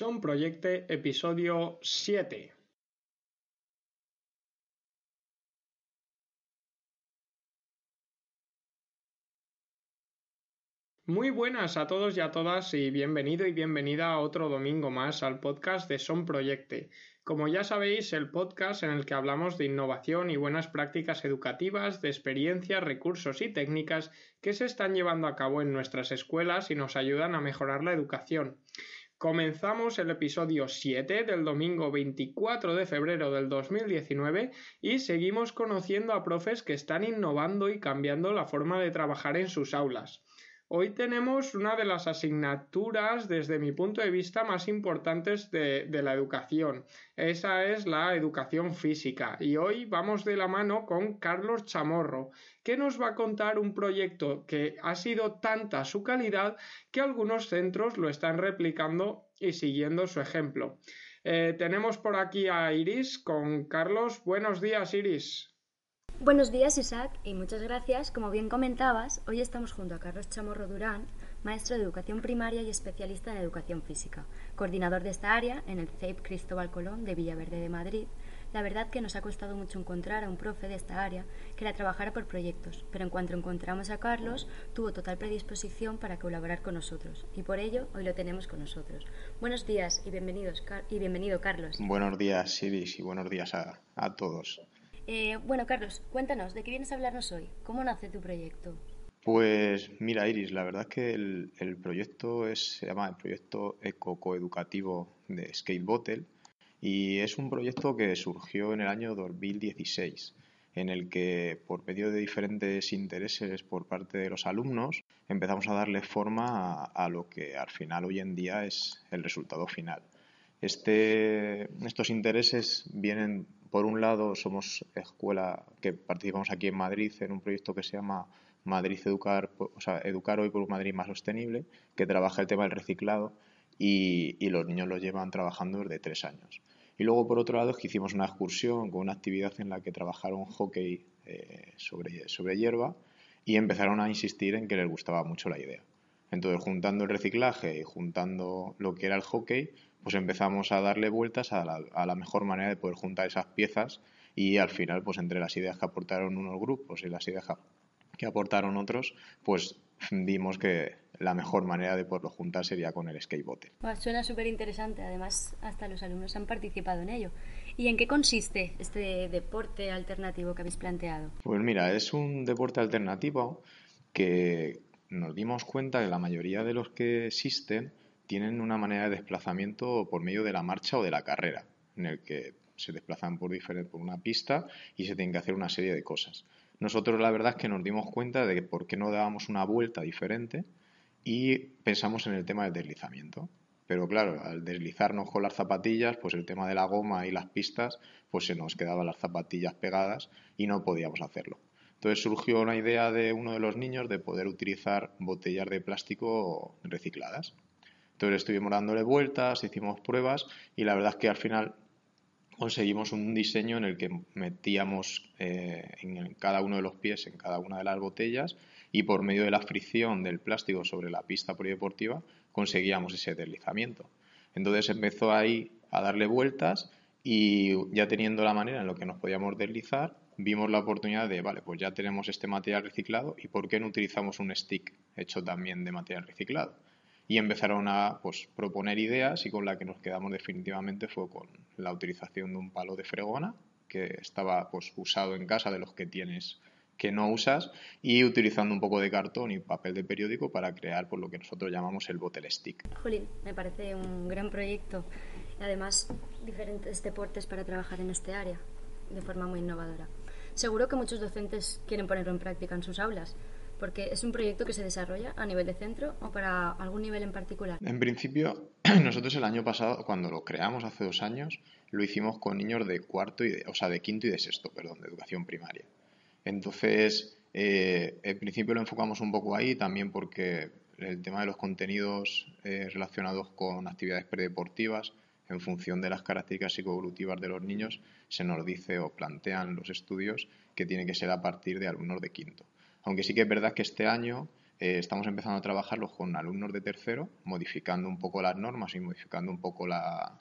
Son Proyecte, episodio 7. Muy buenas a todos y a todas y bienvenido y bienvenida a otro domingo más al podcast de Son Proyecte. Como ya sabéis, el podcast en el que hablamos de innovación y buenas prácticas educativas, de experiencias, recursos y técnicas que se están llevando a cabo en nuestras escuelas y nos ayudan a mejorar la educación. Comenzamos el episodio 7 del domingo 24 de febrero del 2019 y seguimos conociendo a profes que están innovando y cambiando la forma de trabajar en sus aulas. Hoy tenemos una de las asignaturas, desde mi punto de vista, más importantes de, la educación. Esa es la educación física. Y hoy vamos de la mano con Carlos Chamorro, que nos va a contar un proyecto que ha sido tanta su calidad que algunos centros lo están replicando y siguiendo su ejemplo. Eh, tenemos por aquí a Iris con Carlos. Buenos días, Iris. Buenos días Isaac y muchas gracias. Como bien comentabas, hoy estamos junto a Carlos Chamorro Durán, maestro de educación primaria y especialista en educación física, coordinador de esta área en el CEIP Cristóbal Colón de Villaverde de Madrid. La verdad que nos ha costado mucho encontrar a un profe de esta área que la trabajara por proyectos, pero en cuanto encontramos a Carlos, tuvo total predisposición para colaborar con nosotros y por ello hoy lo tenemos con nosotros. Buenos días y bienvenidos y bienvenido Carlos. Buenos días Iris y buenos días a, a todos. Eh, bueno, Carlos, cuéntanos, ¿de qué vienes a hablarnos hoy? ¿Cómo nace tu proyecto? Pues mira, Iris, la verdad es que el, proyecto es, se llama el proyecto eco-coeducativo de Skate Bottle y es un proyecto que surgió en el año 2016 en el que por medio de diferentes intereses por parte de los alumnos empezamos a darle forma a, lo que al final hoy en día es el resultado final. Este, estos intereses vienen por un lado, somos escuela que participamos aquí en Madrid en un proyecto que se llama Madrid Educar, o sea, Educar Hoy por un Madrid más sostenible, que trabaja el tema del reciclado y, los niños lo llevan trabajando desde tres años. Y luego, por otro lado, es que hicimos una excursión con una actividad en la que trabajaron hockey eh, sobre, sobre hierba y empezaron a insistir en que les gustaba mucho la idea. Entonces, juntando el reciclaje y juntando lo que era el hockey, pues empezamos a darle vueltas a la, mejor manera de poder juntar esas piezas y al final, pues entre las ideas que aportaron unos grupos y las ideas que aportaron otros, pues vimos que la mejor manera de poderlo juntar sería con el skateboard. suena súper interesante, además hasta los alumnos han participado en ello. ¿Y en qué consiste este deporte alternativo que habéis planteado? Pues mira, es un deporte alternativo que nos dimos cuenta que la mayoría de los que existen tienen una manera de desplazamiento por medio de la marcha o de la carrera, en el que se desplazan por, por una pista y se tienen que hacer una serie de cosas. Nosotros la verdad es que nos dimos cuenta de que por qué no dábamos una vuelta diferente y pensamos en el tema del deslizamiento. Pero claro, al deslizarnos con las zapatillas, pues el tema de la goma y las pistas, pues se nos quedaban las zapatillas pegadas y no podíamos hacerlo. Entonces surgió una idea de uno de los niños de poder utilizar botellas de plástico recicladas. Entonces estuvimos dándole vueltas, hicimos pruebas y la verdad es que al final conseguimos un diseño en el que metíamos eh, en cada uno de los pies, en cada una de las botellas y por medio de la fricción del plástico sobre la pista polideportiva conseguíamos ese deslizamiento. Entonces empezó ahí a darle vueltas y ya teniendo la manera en la que nos podíamos deslizar, vimos la oportunidad de, vale, pues ya tenemos este material reciclado y ¿por qué no utilizamos un stick hecho también de material reciclado? Y empezaron a pues, proponer ideas y con la que nos quedamos definitivamente fue con la utilización de un palo de fregona que estaba pues, usado en casa de los que tienes que no usas y utilizando un poco de cartón y papel de periódico para crear por lo que nosotros llamamos el bottle stick. Jolín, me parece un gran proyecto y además diferentes deportes para trabajar en este área de forma muy innovadora. Seguro que muchos docentes quieren ponerlo en práctica en sus aulas porque es un proyecto que se desarrolla a nivel de centro o para algún nivel en particular. En principio, nosotros el año pasado, cuando lo creamos hace dos años, lo hicimos con niños de cuarto y de, o sea, de quinto y de sexto, perdón, de educación primaria. Entonces, eh, en principio lo enfocamos un poco ahí también porque el tema de los contenidos eh, relacionados con actividades predeportivas, en función de las características psicoevolutivas de los niños, se nos dice o plantean los estudios que tiene que ser a partir de alumnos de quinto. Aunque sí que es verdad que este año eh, estamos empezando a trabajarlos con alumnos de tercero, modificando un poco las normas y modificando un poco la,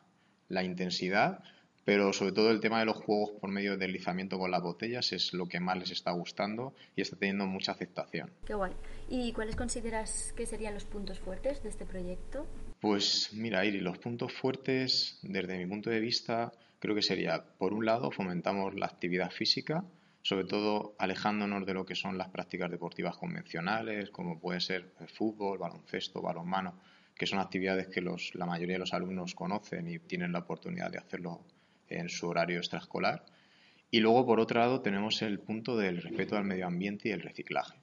la intensidad, pero sobre todo el tema de los juegos por medio de deslizamiento con las botellas es lo que más les está gustando y está teniendo mucha aceptación. Qué guay. ¿Y cuáles consideras que serían los puntos fuertes de este proyecto? Pues mira, Iri, los puntos fuertes, desde mi punto de vista, creo que sería, por un lado, fomentamos la actividad física, sobre todo alejándonos de lo que son las prácticas deportivas convencionales, como puede ser el fútbol, baloncesto, balonmano, que son actividades que los, la mayoría de los alumnos conocen y tienen la oportunidad de hacerlo en su horario extraescolar. Y luego, por otro lado, tenemos el punto del respeto al medio ambiente y el reciclaje.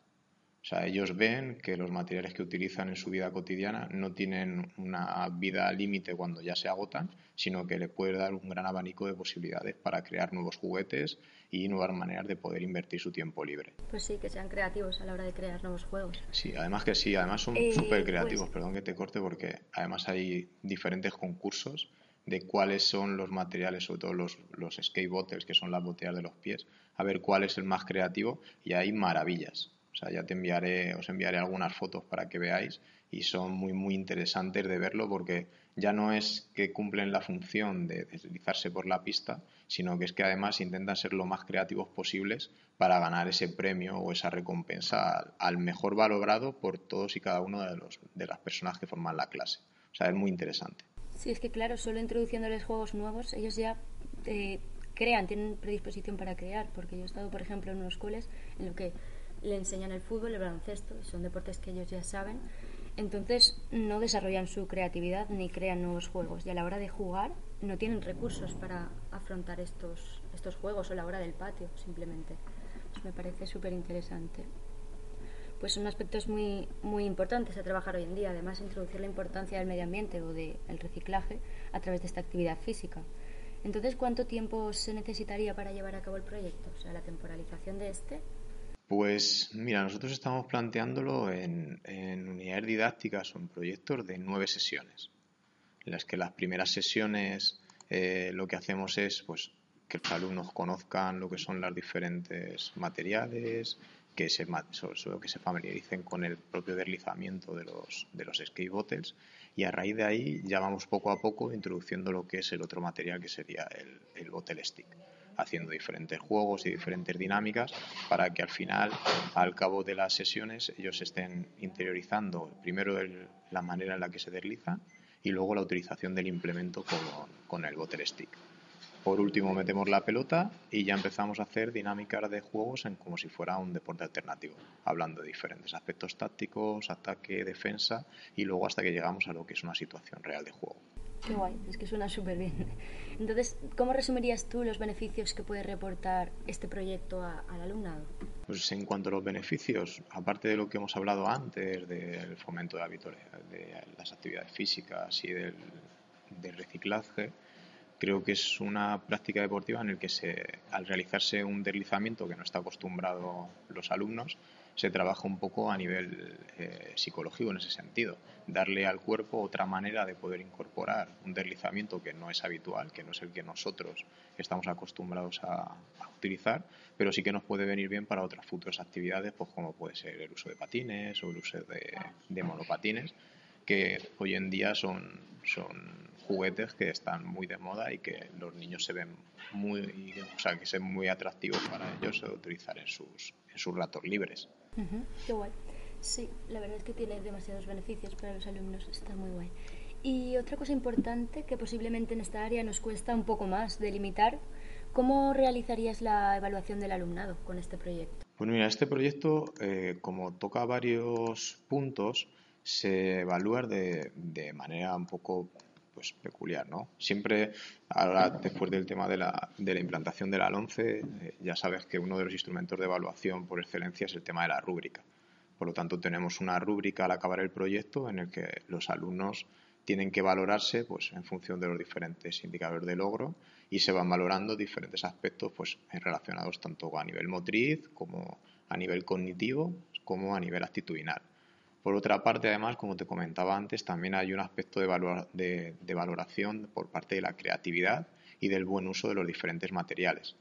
O sea, ellos ven que los materiales que utilizan en su vida cotidiana no tienen una vida límite cuando ya se agotan, sino que le puede dar un gran abanico de posibilidades para crear nuevos juguetes y nuevas maneras de poder invertir su tiempo libre. Pues sí, que sean creativos a la hora de crear nuevos juegos. Sí, además que sí, además son Eh, súper creativos, pues- perdón que te corte, porque además hay diferentes concursos de cuáles son los materiales, sobre todo los, los skate bottles, que son las botellas de los pies, a ver cuál es el más creativo y hay maravillas. O sea, ya te enviaré, os enviaré algunas fotos para que veáis y son muy, muy interesantes de verlo porque ya no es que cumplen la función de deslizarse por la pista, sino que es que además intentan ser lo más creativos posibles para ganar ese premio o esa recompensa al, mejor valorado por todos y cada uno de, los, de las personas que forman la clase. O sea, es muy interesante. Sí, es que claro, solo introduciéndoles juegos nuevos, ellos ya eh, crean, tienen predisposición para crear, porque yo he estado, por ejemplo, en unos coles en lo que le enseñan el fútbol, el baloncesto, son deportes que ellos ya saben, entonces no desarrollan su creatividad ni crean nuevos juegos y a la hora de jugar no tienen recursos para afrontar estos, estos juegos o la hora del patio, simplemente. Pues me parece súper interesante pues son aspectos muy, muy importantes a trabajar hoy en día. Además, introducir la importancia del medio ambiente o del reciclaje a través de esta actividad física. Entonces, ¿cuánto tiempo se necesitaría para llevar a cabo el proyecto? O sea, la temporalización de este. Pues mira, nosotros estamos planteándolo en, unidades didácticas o proyectos de nueve sesiones, en las que las primeras sesiones eh, lo que hacemos es pues que los alumnos conozcan lo que son los diferentes materiales, que se, familiaricen con el propio deslizamiento de los, de los skate bottles y a raíz de ahí ya vamos poco a poco introduciendo lo que es el otro material que sería el, el bottle stick haciendo diferentes juegos y diferentes dinámicas para que al final, al cabo de las sesiones, ellos estén interiorizando primero la manera en la que se deslizan y luego la utilización del implemento con, con el bottle stick. Por último, metemos la pelota y ya empezamos a hacer dinámicas de juegos en como si fuera un deporte alternativo, hablando de diferentes aspectos tácticos, ataque, defensa y luego hasta que llegamos a lo que es una situación real de juego. Qué guay, es que suena súper bien. Entonces, ¿cómo resumirías tú los beneficios que puede reportar este proyecto a- al alumnado? Pues en cuanto a los beneficios, aparte de lo que hemos hablado antes, del fomento de, hábitos, de las actividades físicas y del, del reciclaje, creo que es una práctica deportiva en la que se, al realizarse un deslizamiento que no está acostumbrado los alumnos, se trabaja un poco a nivel eh, psicológico en ese sentido. Darle al cuerpo otra manera de poder incorporar un deslizamiento que no es habitual, que no es el que nosotros estamos acostumbrados a, utilizar, pero sí que nos puede venir bien para otras futuras actividades, pues como puede ser el uso de patines o el uso de, monopatines, que hoy en día son juguetes que están muy de moda y que los niños se ven muy, o sea, que son muy atractivos para ellos de utilizar en sus, en sus ratos libres. Ujú, Qué guay. Sí, la verdad es que tiene demasiados beneficios para los alumnos, está muy guay. Y otra cosa importante que posiblemente en esta área nos cuesta un poco más delimitar, ¿cómo realizarías la evaluación del alumnado con este proyecto? Pues mira, este proyecto, eh, como toca varios puntos, se evalúa de, de manera un poco pues peculiar, ¿no? Siempre, ahora después del tema de la, de la implantación de la 11, eh, ya sabes que uno de los instrumentos de evaluación por excelencia es el tema de la rúbrica. Por lo tanto, tenemos una rúbrica al acabar el proyecto en el que los alumnos tienen que valorarse pues, en función de los diferentes indicadores de logro y se van valorando diferentes aspectos pues, relacionados tanto a nivel motriz como a nivel cognitivo como a nivel actitudinal. Por otra parte, además, como te comentaba antes, también hay un aspecto de, valor, de, valoración por parte de la creatividad y del buen uso de los diferentes materiales,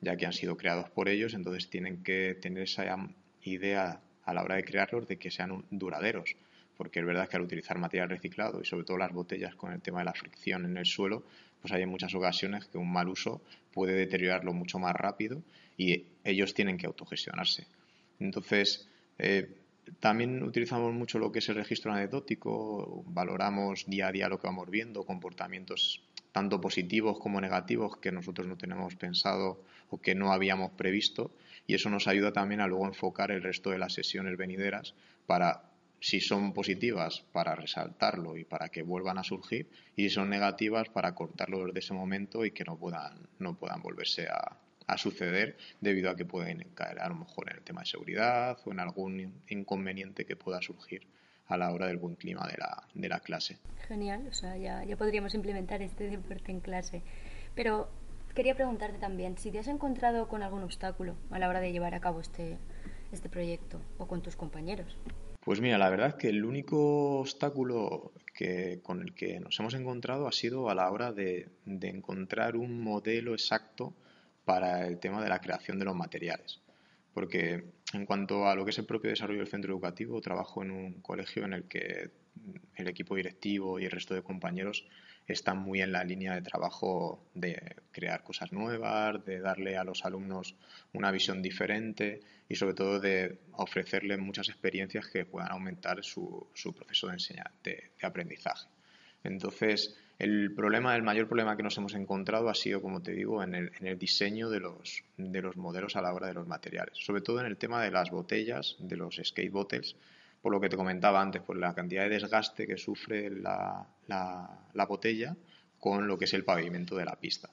ya que han sido creados por ellos, entonces tienen que tener esa idea a la hora de crearlos de que sean duraderos. Porque es verdad que al utilizar material reciclado y sobre todo las botellas con el tema de la fricción en el suelo, pues hay en muchas ocasiones que un mal uso puede deteriorarlo mucho más rápido y ellos tienen que autogestionarse. Entonces, eh, también utilizamos mucho lo que es el registro anecdótico, valoramos día a día lo que vamos viendo, comportamientos tanto positivos como negativos que nosotros no tenemos pensado o que no habíamos previsto y eso nos ayuda también a luego enfocar el resto de las sesiones venideras para si son positivas para resaltarlo y para que vuelvan a surgir y si son negativas para cortarlo desde ese momento y que no puedan no puedan volverse a, a suceder debido a que pueden caer a lo mejor en el tema de seguridad o en algún inconveniente que pueda surgir a la hora del buen clima de la, de la clase. Genial, o sea, ya, ya podríamos implementar este deporte en clase. Pero quería preguntarte también si te has encontrado con algún obstáculo a la hora de llevar a cabo este, este proyecto o con tus compañeros. Pues mira, la verdad es que el único obstáculo que, con el que nos hemos encontrado ha sido a la hora de, de encontrar un modelo exacto para el tema de la creación de los materiales. Porque en cuanto a lo que es el propio desarrollo del centro educativo, trabajo en un colegio en el que el equipo directivo y el resto de compañeros están muy en la línea de trabajo de crear cosas nuevas, de darle a los alumnos una visión diferente y sobre todo de ofrecerles muchas experiencias que puedan aumentar su, proceso de, enseñanza, de aprendizaje. Entonces, el problema, el mayor problema que nos hemos encontrado ha sido, como te digo, en el, en el diseño de los, de los modelos a la hora de los materiales, sobre todo en el tema de las botellas, de los skate bottles, por lo que te comentaba antes, por la cantidad de desgaste que sufre la, la, botella con lo que es el pavimento de la pista.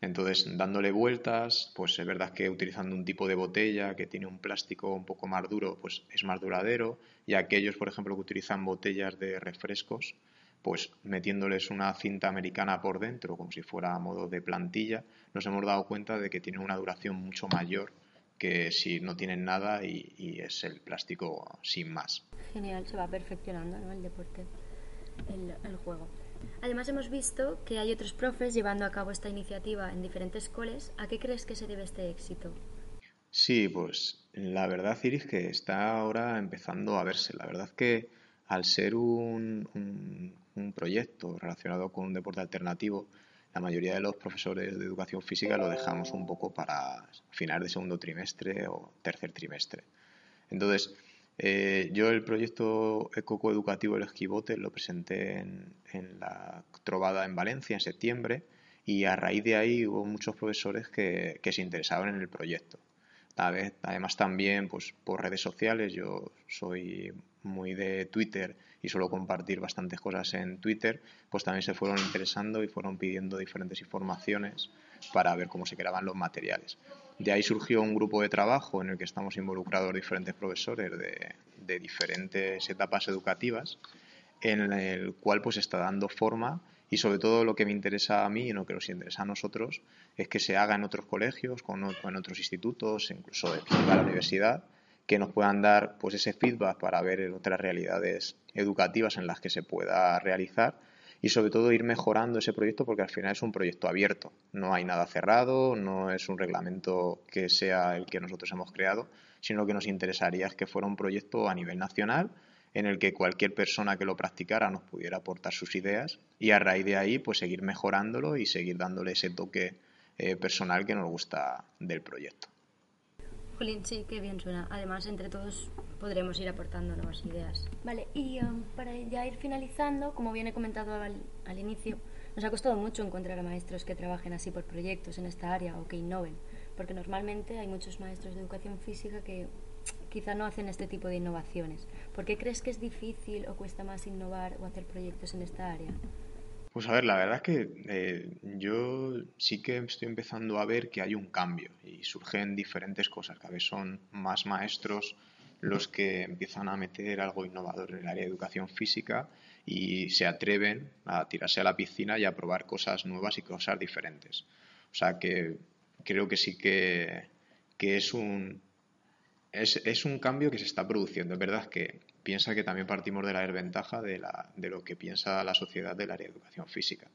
Entonces, dándole vueltas, pues es verdad que utilizando un tipo de botella que tiene un plástico un poco más duro, pues es más duradero. Y aquellos, por ejemplo, que utilizan botellas de refrescos, pues metiéndoles una cinta americana por dentro, como si fuera a modo de plantilla, nos hemos dado cuenta de que tiene una duración mucho mayor que si no tienen nada y, es el plástico sin más. Genial, se va perfeccionando ¿no? el deporte, el, el, juego. Además hemos visto que hay otros profes llevando a cabo esta iniciativa en diferentes coles. ¿A qué crees que se debe este éxito? Sí, pues la verdad, Iris, que está ahora empezando a verse. La verdad que al ser un, un, proyecto relacionado con un deporte alternativo, la mayoría de los profesores de educación física lo dejamos un poco para final de segundo trimestre o tercer trimestre. Entonces, eh, yo el proyecto ecocoeducativo El Esquivote lo presenté en, en, la Trovada en Valencia en septiembre y a raíz de ahí hubo muchos profesores que, que se interesaban en el proyecto. Además también pues, por redes sociales, yo soy muy de Twitter y suelo compartir bastantes cosas en Twitter, pues también se fueron interesando y fueron pidiendo diferentes informaciones para ver cómo se creaban los materiales. De ahí surgió un grupo de trabajo en el que estamos involucrados diferentes profesores de, diferentes etapas educativas, en el cual pues está dando forma y sobre todo lo que me interesa a mí y lo que nos interesa a nosotros es que se haga en otros colegios, con, en otros institutos, incluso de la universidad, que nos puedan dar pues ese feedback para ver otras realidades educativas en las que se pueda realizar y sobre todo ir mejorando ese proyecto porque al final es un proyecto abierto, no hay nada cerrado, no es un reglamento que sea el que nosotros hemos creado, sino que nos interesaría que fuera un proyecto a nivel nacional en el que cualquier persona que lo practicara nos pudiera aportar sus ideas y a raíz de ahí pues seguir mejorándolo y seguir dándole ese toque eh, personal que nos gusta del proyecto. Jolín, sí, qué bien suena. Además, entre todos podremos ir aportando nuevas ideas. Vale, y um, para ya ir finalizando, como bien he comentado al, al, inicio, nos ha costado mucho encontrar a maestros que trabajen así por proyectos en esta área o que innoven, porque normalmente hay muchos maestros de educación física que quizá no hacen este tipo de innovaciones. ¿Por qué crees que es difícil o cuesta más innovar o hacer proyectos en esta área? Pues a ver, la verdad es que eh, yo sí que estoy empezando a ver que hay un cambio y surgen diferentes cosas. Cada vez son más maestros los que empiezan a meter algo innovador en el área de educación física y se atreven a tirarse a la piscina y a probar cosas nuevas y cosas diferentes. O sea que creo que sí que, que es un, es, es, un cambio que se está produciendo. Es verdad que piensa que también partimos de la desventaja de, lo que piensa la sociedad del área de educación física.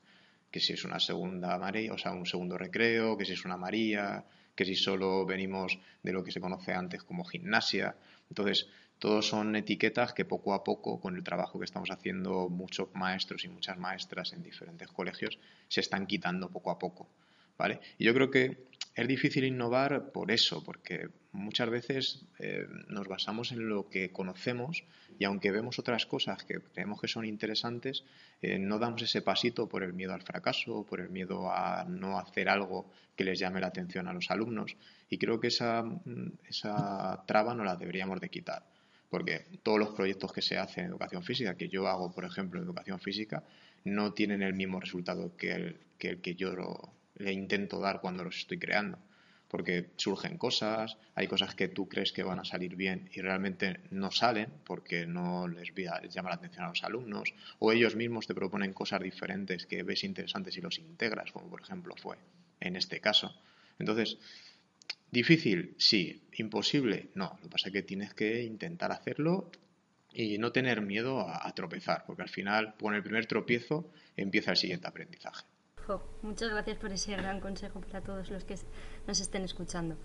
Que si es una segunda María, o sea, un segundo recreo, que si es una María, que si solo venimos de lo que se conoce antes como gimnasia. Entonces, todos son etiquetas que poco a poco, con el trabajo que estamos haciendo muchos maestros y muchas maestras en diferentes colegios, se están quitando poco a poco. ¿vale? Y yo creo que es difícil innovar por eso, porque muchas veces eh, nos basamos en lo que conocemos y aunque vemos otras cosas que creemos que son interesantes, eh, no damos ese pasito por el miedo al fracaso, por el miedo a no hacer algo que les llame la atención a los alumnos. Y creo que esa, esa traba no la deberíamos de quitar, porque todos los proyectos que se hacen en educación física, que yo hago, por ejemplo, en educación física, no tienen el mismo resultado que el que, el que yo le intento dar cuando los estoy creando. Porque surgen cosas, hay cosas que tú crees que van a salir bien y realmente no salen porque no les, llama la atención a los alumnos, o ellos mismos te proponen cosas diferentes que ves interesantes y los integras, como por ejemplo fue en este caso. Entonces, difícil, sí, imposible, no. Lo que pasa es que tienes que intentar hacerlo y no tener miedo a, a tropezar, porque al final, con el primer tropiezo, empieza el siguiente aprendizaje muchas gracias por ese gran consejo para todos los que nos estén escuchando.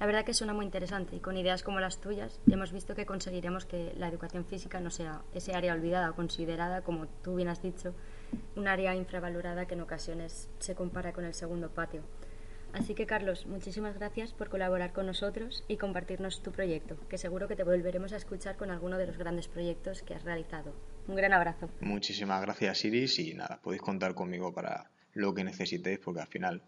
La verdad que suena muy interesante y con ideas como las tuyas hemos visto que conseguiremos que la educación física no sea ese área olvidada o considerada, como tú bien has dicho, un área infravalorada que en ocasiones se compara con el segundo patio. Así que Carlos, muchísimas gracias por colaborar con nosotros y compartirnos tu proyecto, que seguro que te volveremos a escuchar con alguno de los grandes proyectos que has realizado. Un gran abrazo. Muchísimas gracias Iris y nada, podéis contar conmigo para lo que necesitéis, porque al final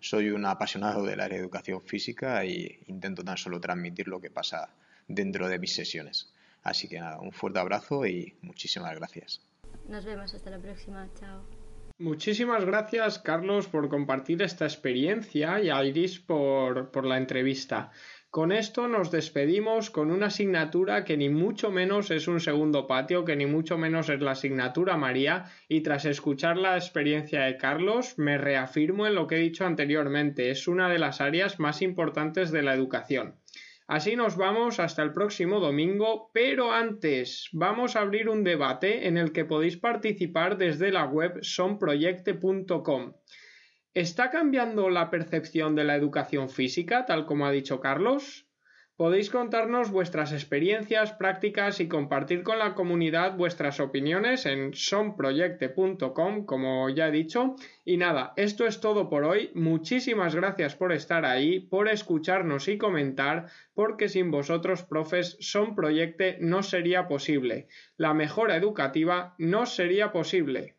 soy un apasionado de la educación física e intento tan solo transmitir lo que pasa dentro de mis sesiones. Así que nada, un fuerte abrazo y muchísimas gracias. Nos vemos hasta la próxima. Chao. Muchísimas gracias, Carlos, por compartir esta experiencia y a Iris por, por la entrevista. Con esto nos despedimos con una asignatura que ni mucho menos es un segundo patio, que ni mucho menos es la asignatura María, y tras escuchar la experiencia de Carlos me reafirmo en lo que he dicho anteriormente, es una de las áreas más importantes de la educación. Así nos vamos hasta el próximo domingo, pero antes vamos a abrir un debate en el que podéis participar desde la web sonproyecte.com. ¿Está cambiando la percepción de la educación física, tal como ha dicho Carlos? Podéis contarnos vuestras experiencias, prácticas y compartir con la comunidad vuestras opiniones en sonproyecte.com, como ya he dicho. Y nada, esto es todo por hoy. Muchísimas gracias por estar ahí, por escucharnos y comentar, porque sin vosotros, profes, Son Proyecte no sería posible. La mejora educativa no sería posible.